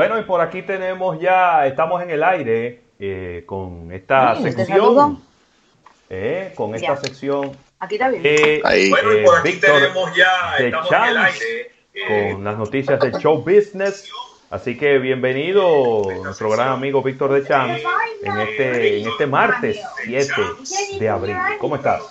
Bueno, y por aquí tenemos ya, estamos en el aire eh, con esta sección. Eh, con esta sección. Aquí está bien. Eh, bueno, y por aquí tenemos ya, estamos en el aire. con las noticias de show business Así que bienvenido nuestro gran amigo Víctor de Champs en este, en este martes 7 de abril. ¿Cómo estás?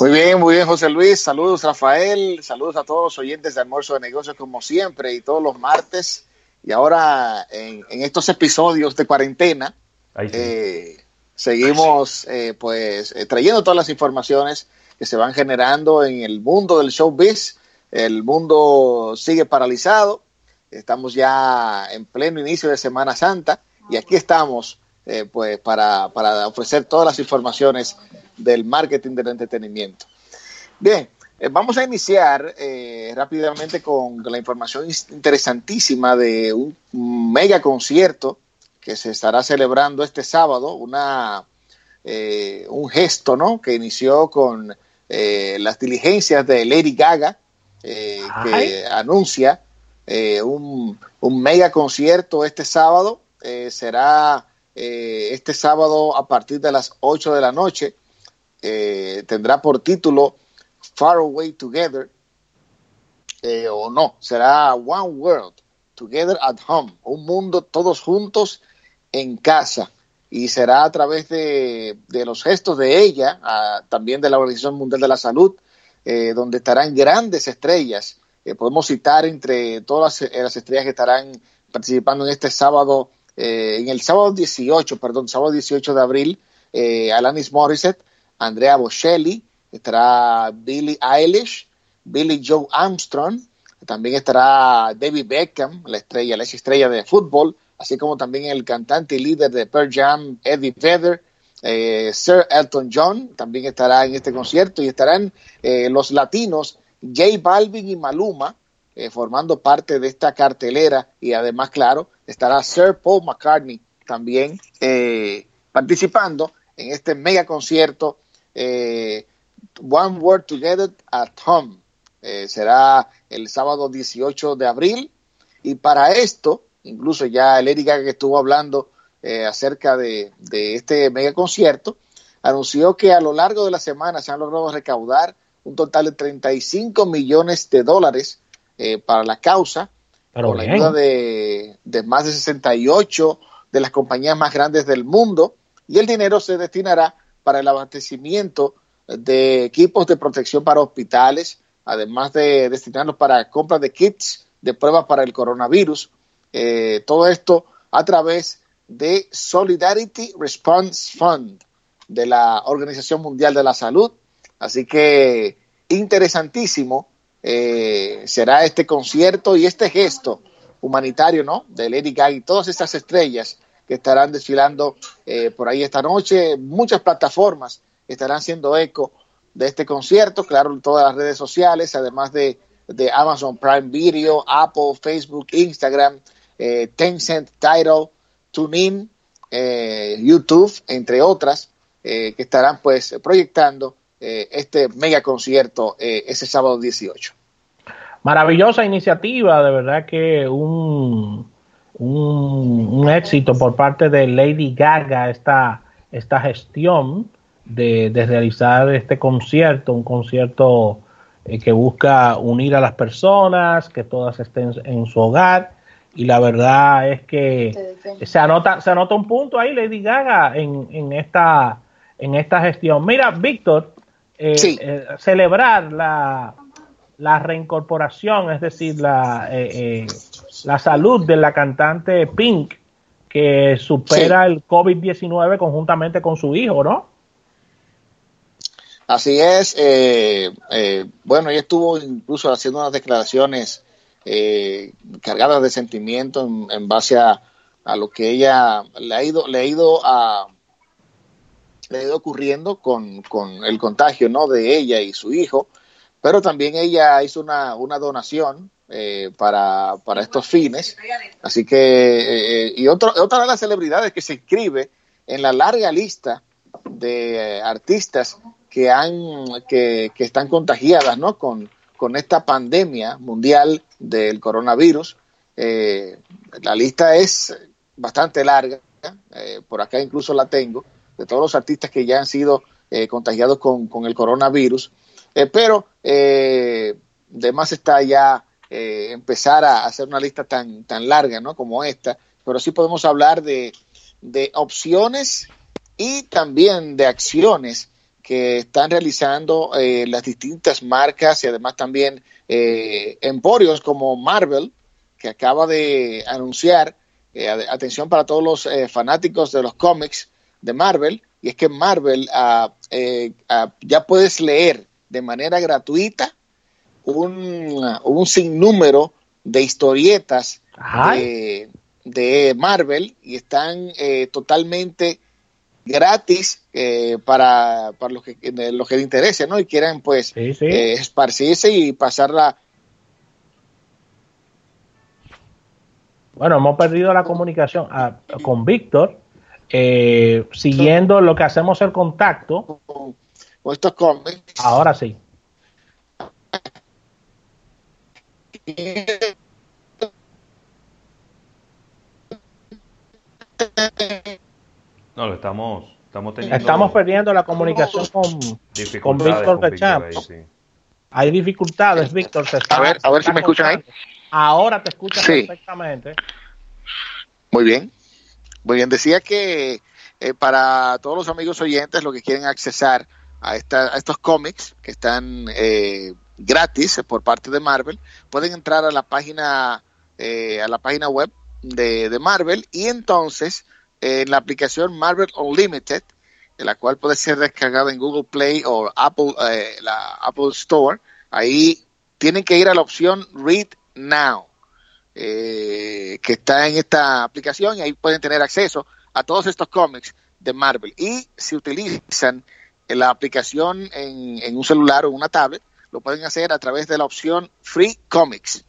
Muy bien, muy bien, José Luis. Saludos, Rafael. Saludos a todos los oyentes de Almuerzo de Negocios, como siempre, y todos los martes. Y ahora, en, estos episodios de cuarentena, eh, seguimos eh, pues eh, trayendo todas las informaciones que se van generando en el mundo del showbiz. El mundo sigue paralizado Estamos ya en pleno inicio de Semana Santa y aquí estamos eh, pues para, ofrecer todas las informaciones del marketing del entretenimiento. Bien, eh, vamos a iniciar eh, rápidamente con la información interesantísima de un mega concierto que se estará celebrando este sábado, una, un gesto ¿no? que inició con las diligencias de Lady Gaga, que anuncia eh, un, mega concierto este sábado. Eh, será eh, este sábado a partir de las 8 de la noche. tendrá por título Far Away Together. o no, será One World Together at Home. Un mundo todos juntos en casa. Y será a través de, los gestos de ella, también de la Organización Mundial de la Salud, donde estarán grandes estrellas podemos citar entre todas las, eh, estrellas que estarán participando en este sábado, eh, en el sábado 18, perdón, sábado 18 de abril, eh, Alanis Morissette, Andrea Bocelli, estará Billie Eilish, Billy Joe Armstrong, también estará David Beckham, la estrella, la estrella de fútbol, así como también el cantante y líder de Pearl Jam, Eddie Vedder, Sir Elton John también estará en este concierto y estarán los latinos J Balvin y Maluma eh, formando parte de esta cartelera y además, claro, estará Sir Paul McCartney también eh, participando en este mega concierto eh, One Word Together at Home. será el sábado 18 de abril y para esto, incluso ya el Erika que estuvo hablando acerca de, de este mega concierto, anunció que a lo largo de la semana se han logrado recaudar un total de 35 millones de dólares eh, para la causa, con la ayuda de, más de 68 de las compañías más grandes del mundo, y el dinero se destinará para el abastecimiento de equipos de protección para hospitales, además de destinarlos para compras de kits de pruebas para el coronavirus. Eh, todo esto a través de Solidarity Response Fund de la Organización Mundial de la Salud, Así que interesantísimo eh, será este concierto y este gesto humanitario, ¿no? De Lady Gaga y todas estas estrellas que estarán desfilando eh, por ahí esta noche. Muchas plataformas estarán haciendo eco de este concierto, claro, todas las redes sociales, además de, Amazon Prime Video, Apple, Facebook, Instagram, eh, Tencent, Tidal, TuneIn, YouTube, entre otras, que estarán pues proyectando eh, este mega concierto eh, ese sábado 18. Maravillosa iniciativa, de verdad que un, un, éxito por parte de Lady Gaga esta, esta gestión de, realizar este concierto, un concierto eh, que busca unir a las personas, que todas estén en su hogar. Y la verdad es que se anota, se anota un punto ahí, Lady Gaga, en, en, esta, en esta gestión. Mira, Víctor, eh, eh, celebrar la, la, reincorporación, es decir, la, eh, la salud de la cantante Pink, que supera el COVID-19 conjuntamente con su hijo, ¿no? Así es. bueno, ella estuvo incluso haciendo unas declaraciones cargadas de sentimiento en, base a, a, lo que ella le ha ido, le ha ido le ha ido ocurriendo con, el contagio ¿no? de ella y su hijo, pero también ella hizo una, donación eh, para, estos fines. Así que, eh, eh, y otro, otra de las celebridades que se inscribe en la larga lista de artistas que, han, que, que están contagiadas ¿no? con, con esta pandemia mundial del coronavirus la lista es bastante larga, por acá incluso la tengo, de todos los artistas que ya han sido contagiados con, con, el coronavirus, pero de más está ya empezar a hacer una lista tan, tan larga ¿no? como esta, pero sí podemos hablar de, de opciones y también de acciones que están realizando eh, las distintas marcas y además también eh, emporios como Marvel, que acaba de anunciar, eh, atención para todos los fanáticos de los cómics de Marvel, y es que Marvel ah, ah, ya puedes leer de manera gratuita un, un sinnúmero de historietas de, de, Marvel y están totalmente gratis eh, para, para los que los que les interese, ¿no? Y quieran pues eh, esparcirse y pasarla. Bueno, hemos perdido la comunicación ah, con Víctor, eh, siguiendo lo que hacemos el contacto. Con, estos cómics. Ahora sí. No, lo estamos, estamos teniendo... Estamos perdiendo la comunicación con, con Víctor Rechamp. Hay dificultades, Víctor. a ver, a ver si me escuchan ahí. Ahora te escuchas perfectamente. Muy bien. Muy bien. Decía que eh, para todos los amigos oyentes, los que quieren accesar a, esta, a estos cómics que están eh, gratis por parte de Marvel, pueden entrar a la página, eh, a la página web de, de Marvel y entonces en la aplicación Marvel Unlimited, en la cual puede ser descargada en Google Play o Apple, eh, la Apple Store. Ahí tienen que ir a la opción Read Now, eh, que está en esta aplicación y ahí pueden tener acceso a todos estos cómics de Marvel. Y si utilizan la aplicación en, en un celular o una tablet, lo pueden hacer a través de la opción Free Comics.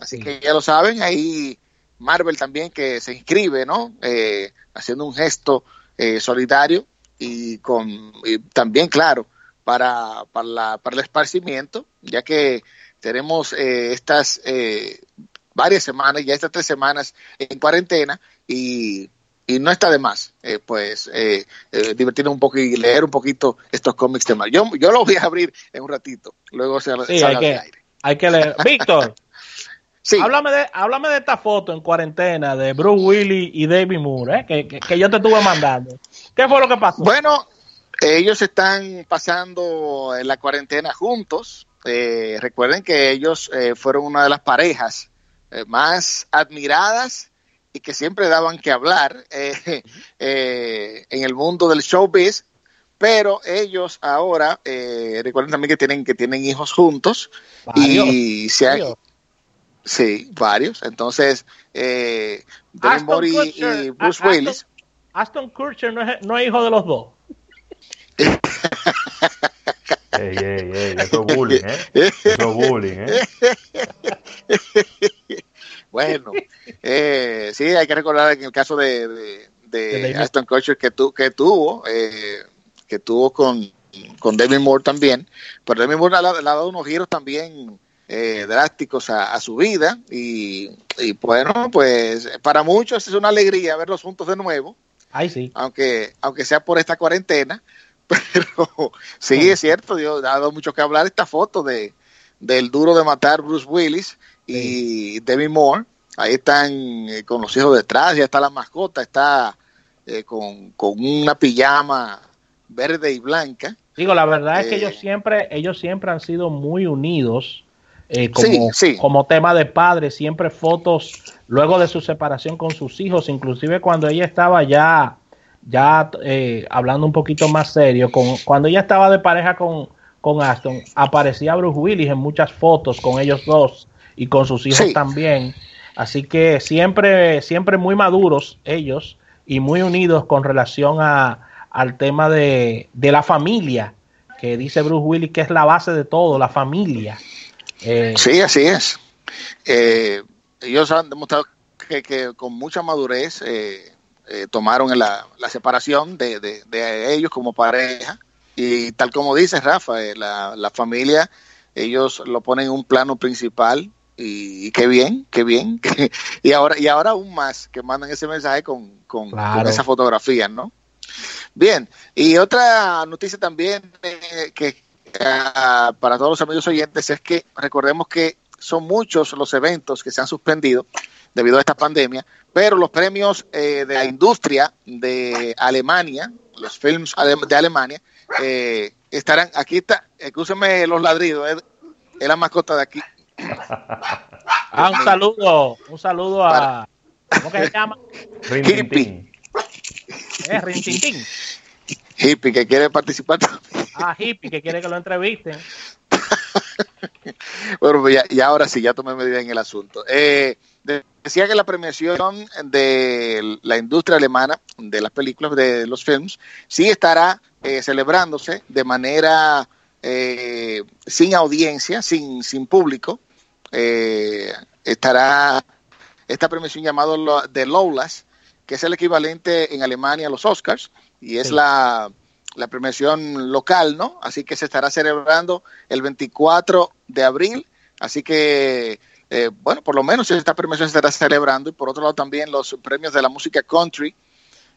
Así que ya lo saben, ahí Marvel también que se inscribe, ¿no? Eh, haciendo un gesto eh, solidario y con también, claro, para, para, la, para el esparcimiento, ya que tenemos eh, estas varias semanas, ya estas tres semanas en cuarentena y, y no está de más, pues, divertirnos un poco y leer un poquito estos cómics de Marvel. Yo, yo los voy a abrir en un ratito, luego se sí, hay que, aire. Hay que leer. Víctor. Háblame, de, háblame de esta foto en cuarentena de Bruce Willis y David Moore, ¿eh? que, yo te estuve mandando. ¿Qué fue lo que pasó? Bueno, ellos están pasando en la cuarentena juntos. Eh, recuerden que ellos eh, fueron una de las parejas más admiradas y que siempre daban que hablar en el mundo del showbiz. Pero ellos ahora, recuerden también que tienen que tienen hijos juntos y se han, Sí, varios. Entonces, eh, y, Bruce Willis. Aston Kutcher no es, no es hijo de los dos. ey, ey, ey, eso es bullying, ¿eh? Eso es bullying, ¿eh? bueno, eh, sí, hay que recordar en el caso de, de, Aston Kutcher que, tu, que tuvo, eh, que tuvo con, con David Moore también, pero David Moore le ha dado unos giros también eh, drásticos a, su vida y, bueno, pues para muchos es una alegría verlos juntos de nuevo. Ay, sí. Aunque, aunque sea por esta cuarentena, pero sí, es cierto, Dios, ha dado mucho que hablar esta foto de del duro de matar Bruce Willis y Demi Moore. Ahí están eh, con los hijos detrás, ya está la mascota, está eh, con, con, una pijama verde y blanca. Digo, la verdad es que ellos siempre, ellos siempre han sido muy unidos eh, como, como tema de padre, siempre fotos luego de su separación con sus hijos, inclusive cuando ella estaba ya, ya eh, hablando un poquito más serio, con, cuando ella estaba de pareja con, con Aston, aparecía Bruce Willis en muchas fotos con ellos dos y con sus hijos también. Así que siempre, siempre muy maduros ellos y muy unidos con relación a, al tema de, de la familia, que dice Bruce Willis que es la base de todo, la familia. Eh, sí, así es. Eh, ellos han demostrado que, con mucha madurez eh, tomaron la, separación de, ellos como pareja y tal como dice Rafa, la, familia, ellos lo ponen en un plano principal y, qué bien, qué bien. y ahora y ahora aún más que mandan ese mensaje con, con, esa fotografía, ¿no? Bien, y otra noticia también eh, que ah, para todos los amigos oyentes es que recordemos que son muchos los eventos que se han suspendido debido a esta pandemia, pero los premios eh, de la industria de Alemania, los films de Alemania, eh, estarán, aquí está, escúcheme los ladridos, es, la mascota de aquí. Ah, un saludo, un saludo a, ¿cómo que se llama? Hippie. Eh. Hippie, que quiere participar Ah, Hippie, que quiere que lo entrevisten. bueno, pues y ahora sí, ya tomé medida en el asunto. Eh, decía que la premiación de la industria alemana de las películas, de los films, sí estará eh, celebrándose de manera eh, sin audiencia, sin, sin público. Eh, estará esta premiación llamada de Lowlas, que es el equivalente en Alemania a los Oscars, y es la, la premiación local, ¿no? Así que se estará celebrando el 24 de abril. Así que eh, bueno, por lo menos esta premiación se estará celebrando y por otro lado también los premios de la música country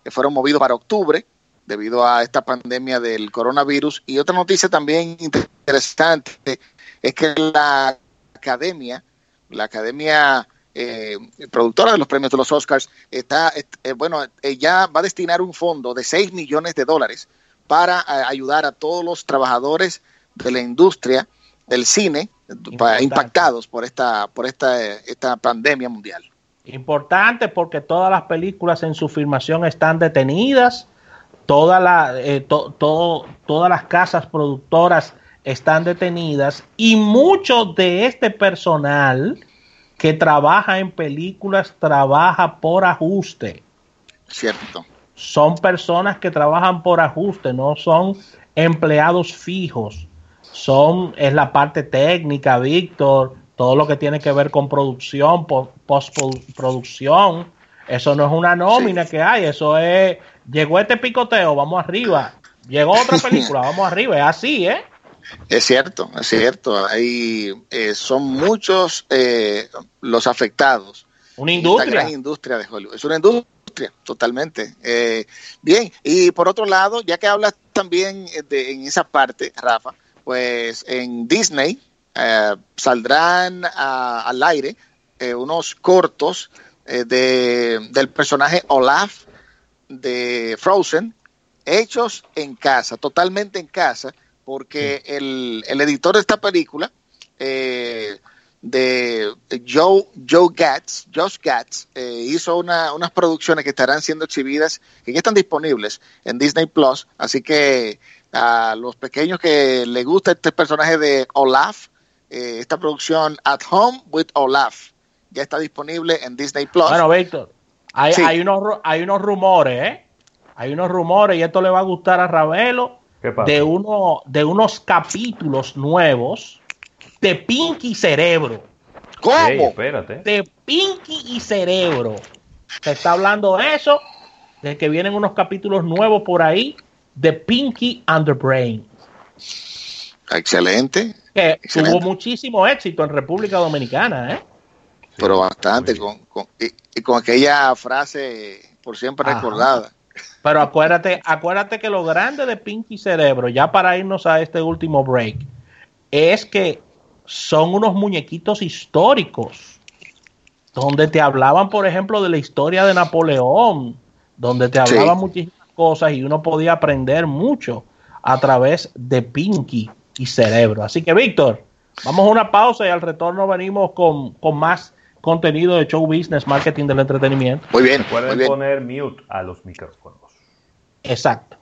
que fueron movidos para octubre debido a esta pandemia del coronavirus. Y otra noticia también interesante es que la academia, la academia eh, productora de los premios de los Oscars, está, eh, bueno, ya va a destinar un fondo de 6 millones de dólares para ayudar a todos los trabajadores de la industria del cine impactados por esta por esta, esta pandemia mundial. Importante porque todas las películas en su filmación están detenidas, toda la, eh, todas las casas productoras están detenidas y mucho de este personal que trabaja en películas trabaja por ajuste. Cierto. Son personas que trabajan por ajuste, no son empleados fijos son, es la parte técnica, Víctor, todo lo que tiene que ver con producción, postproducción. Eso no es una nómina que hay, eso es, llegó este picoteo, vamos arriba. Llegó otra película, vamos arriba, es así, ¿eh? Es cierto, es cierto. Hay, eh, son muchos eh, los afectados. Una industria. Esta gran industria de Hollywood. Es una industria, totalmente. Eh, bien, y por otro lado, ya que hablas también de, en esa parte, Rafa, pues en Disney eh, saldrán al aire eh, unos cortos eh, de, del personaje Olaf de Frozen, hechos en casa, totalmente en casa, porque el, el editor de esta película, de Joe, Joe Gatz, Josh Gatz, hizo unas producciones que estarán siendo exhibidas, que ya están disponibles en Disney Plus, así que a los pequeños que les gusta este personaje de Olaf, eh, esta producción At Home with Olaf ya está disponible en Disney Plus. Bueno, Víctor, hay, hay, unos, hay unos rumores, ¿eh? Hay unos rumores y esto le va a gustar a Ravelo de, uno, de unos capítulos nuevos de Pinky Cerebro. ¿Cómo? espérate. De Pinky y Cerebro. Se está hablando de eso, de que vienen unos capítulos nuevos por ahí The Pinky and the Brain. Excelente. Que tuvo muchísimo éxito en República Dominicana, ¿eh? Pero bastante, con, y, con aquella frase por siempre recordada. Pero acuérdate, acuérdate que lo grande de Pinky Cerebro, ya para irnos a este último break, es que son unos muñequitos históricos, donde te hablaban, por ejemplo, de la historia de Napoleón, donde te hablaban muchísimas cosas y uno podía aprender mucho a través de Pinky y Cerebro. Así que, Víctor, vamos a una pausa y al retorno venimos con, más contenido de show business, marketing del entretenimiento. Muy bien. Pueden poner mute a los micrófonos. Exacto.